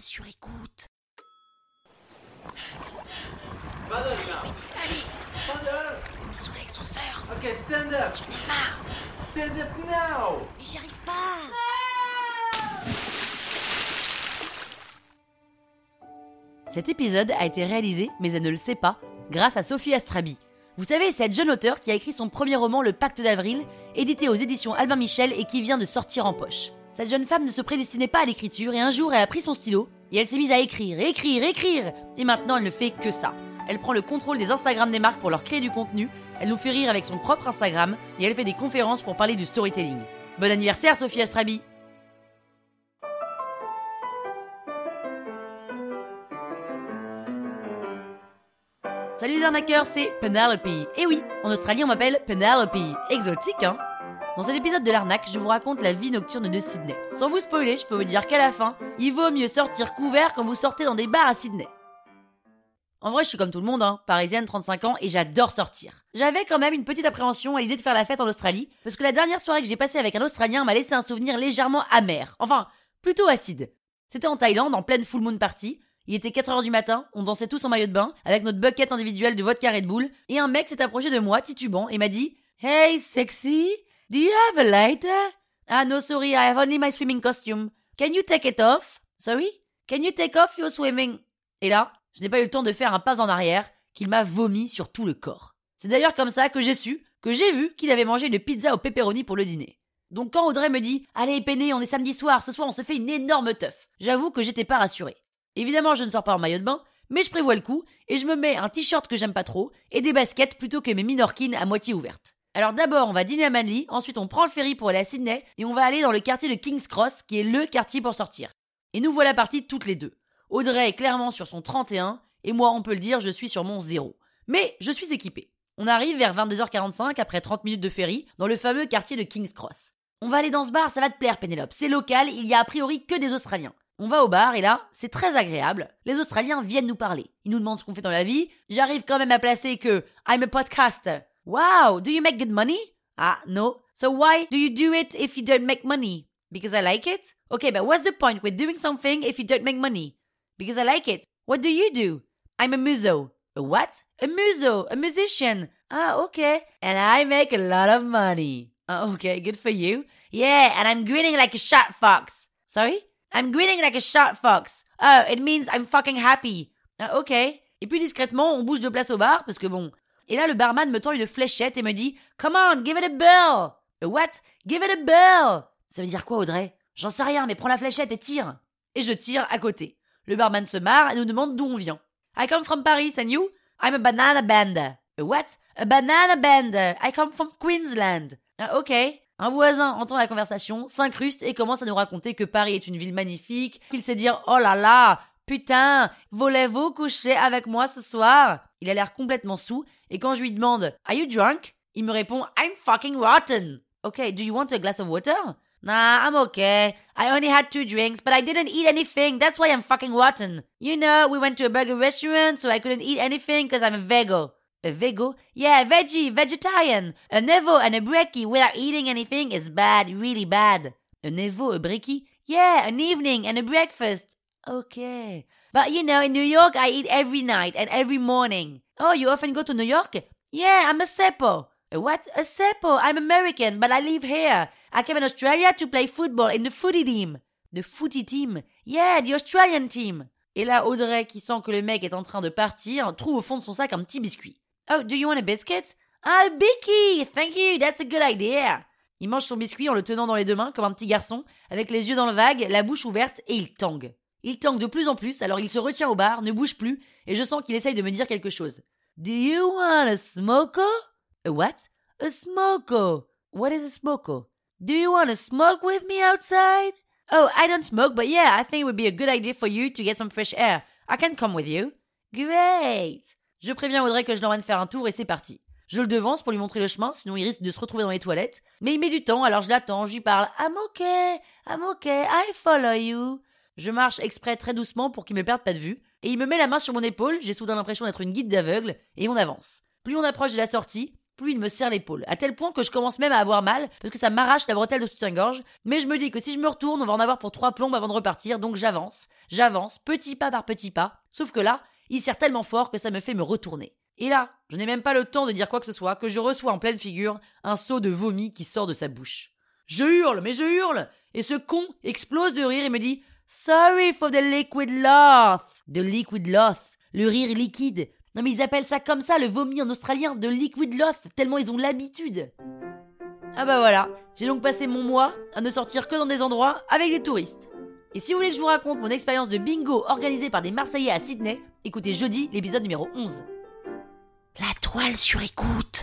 sur écoute. Paddle. Allez, Paddle. il me saoule avec son surf. Okay, stand up. J'en ai marre, Stand up now. mais j'y arrive pas. Cet épisode a été réalisé, mais elle ne le sait pas, grâce à Sophie Astrabi. Vous savez, cette jeune auteure qui a écrit son premier roman Le Pacte d'Avril, édité aux éditions Albin Michel et qui vient de sortir en poche. Cette jeune femme ne se prédestinait pas à l'écriture et un jour elle a pris son stylo et elle s'est mise à écrire, écrire, écrire Et maintenant elle ne fait que ça. Elle prend le contrôle des Instagram des marques pour leur créer du contenu, elle nous fait rire avec son propre Instagram et elle fait des conférences pour parler du storytelling. Bon anniversaire Sophie Astrabi Salut les arnaqueurs, c'est Penelope. Et oui, en Australie on m'appelle Penelope. Exotique, hein? Dans cet épisode de l'arnaque, je vous raconte la vie nocturne de Sydney. Sans vous spoiler, je peux vous dire qu'à la fin, il vaut mieux sortir couvert quand vous sortez dans des bars à Sydney. En vrai, je suis comme tout le monde, hein, parisienne, 35 ans, et j'adore sortir. J'avais quand même une petite appréhension à l'idée de faire la fête en Australie, parce que la dernière soirée que j'ai passée avec un Australien m'a laissé un souvenir légèrement amer. Enfin, plutôt acide. C'était en Thaïlande, en pleine full moon party. Il était 4h du matin, on dansait tous en maillot de bain, avec notre bucket individuelle de vodka Red Bull, et un mec s'est approché de moi, titubant, et m'a dit Hey, sexy, do you have a lighter? Ah no, sorry, I have only my swimming costume. Can you take it off? Sorry? Can you take off your swimming? Et là, je n'ai pas eu le temps de faire un pas en arrière, qu'il m'a vomi sur tout le corps. C'est d'ailleurs comme ça que j'ai su, que j'ai vu qu'il avait mangé une pizza au pepperoni pour le dîner. Donc quand Audrey me dit Allez, Péné, on est samedi soir, ce soir on se fait une énorme teuf, j'avoue que j'étais pas rassurée. Évidemment, je ne sors pas en maillot de bain, mais je prévois le coup et je me mets un t-shirt que j'aime pas trop et des baskets plutôt que mes minorkines à moitié ouvertes. Alors d'abord, on va dîner à Manly, ensuite on prend le ferry pour aller à Sydney et on va aller dans le quartier de King's Cross qui est le quartier pour sortir. Et nous voilà partis toutes les deux. Audrey est clairement sur son 31 et moi, on peut le dire, je suis sur mon 0. Mais je suis équipée. On arrive vers 22h45 après 30 minutes de ferry dans le fameux quartier de King's Cross. On va aller dans ce bar, ça va te plaire Pénélope. C'est local, il y a a priori que des Australiens. On va au bar et là, c'est très agréable. Les Australiens viennent nous parler. Ils nous demandent ce qu'on fait dans la vie. J'arrive quand même à placer que I'm a podcaster. Wow, do you make good money? Ah, no. So why do you do it if you don't make money? Because I like it? Okay, but what's the point? With doing something if you don't make money? Because I like it. What do you do? I'm a muso. A what? A muso, a musician. Ah, okay. And I make a lot of money. Ah, okay, good for you. Yeah, and I'm grinning like a shot fox. Sorry? I'm grinning like a shot fox. Oh, it means I'm fucking happy. Ah, ok. Et puis discrètement, on bouge de place au bar, parce que bon. Et là, le barman me tend une fléchette et me dit Come on, give it a bell. A what? Give it a bell. Ça veut dire quoi, Audrey? J'en sais rien, mais prends la fléchette et tire. Et je tire à côté. Le barman se marre et nous demande d'où on vient. I come from Paris, and you? I'm a banana band. A what? A banana band. I come from Queensland. Ah, ok. Un voisin entend la conversation, s'incruste et commence à nous raconter que Paris est une ville magnifique, qu'il sait dire oh là là, putain, voulez-vous coucher avec moi ce soir? Il a l'air complètement sous et quand je lui demande Are you drunk? Il me répond I'm fucking rotten. Okay, do you want a glass of water? Nah, I'm okay. I only had two drinks, but I didn't eat anything. That's why I'm fucking rotten. You know, we went to a burger restaurant, so I couldn't eat anything because I'm a vego. A vego? Yeah, veggie, vegetarian. A nevo and a brekkie without eating anything is bad, really bad. A nevo, a brekkie? Yeah, an evening and a breakfast. Okay. But you know, in New York, I eat every night and every morning. Oh, you often go to New York? Yeah, I'm a seppo. What? A seppo? I'm American, but I live here. I came in Australia to play football in the footy team. The footy team? Yeah, the Australian team. Et là, Audrey, qui sent que le mec est en train de partir, trouve au fond de son sac un petit biscuit. Oh, do you want a biscuit? Ah, Bicky! Thank you, that's a good idea. Il mange son biscuit en le tenant dans les deux mains comme un petit garçon, avec les yeux dans le vague, la bouche ouverte, et il tangue. Il tangue de plus en plus, alors il se retient au bar, ne bouge plus, et je sens qu'il essaye de me dire quelque chose. Do you want a smoko? A what? A smoko. What is a smoko? Do you want to smoke with me outside? Oh, I don't smoke, but yeah, I think it would be a good idea for you to get some fresh air. I can come with you. Great! Je préviens Audrey que je l'emmène faire un tour et c'est parti. Je le devance pour lui montrer le chemin, sinon il risque de se retrouver dans les toilettes. Mais il met du temps, alors je l'attends, je lui parle. I'm okay, I'm okay, I follow you. Je marche exprès très doucement pour qu'il me perde pas de vue, et il me met la main sur mon épaule, j'ai soudain l'impression d'être une guide d'aveugle, et on avance. Plus on approche de la sortie, plus il me serre l'épaule. À tel point que je commence même à avoir mal, parce que ça m'arrache la bretelle de soutien-gorge. Mais je me dis que si je me retourne, on va en avoir pour trois plombes avant de repartir, donc j'avance, j'avance, petit pas par petit pas. Sauf que là, il serre tellement fort que ça me fait me retourner. Et là, je n'ai même pas le temps de dire quoi que ce soit, que je reçois en pleine figure un seau de vomi qui sort de sa bouche. Je hurle, mais je hurle Et ce con explose de rire et me dit Sorry for the liquid loth. The liquid loth. Le rire liquide. Non mais ils appellent ça comme ça, le vomi en australien, de liquid loth, tellement ils ont l'habitude. Ah bah voilà, j'ai donc passé mon mois à ne sortir que dans des endroits avec des touristes. Et si vous voulez que je vous raconte mon expérience de bingo organisée par des Marseillais à Sydney, écoutez jeudi l'épisode numéro 11. La toile sur écoute.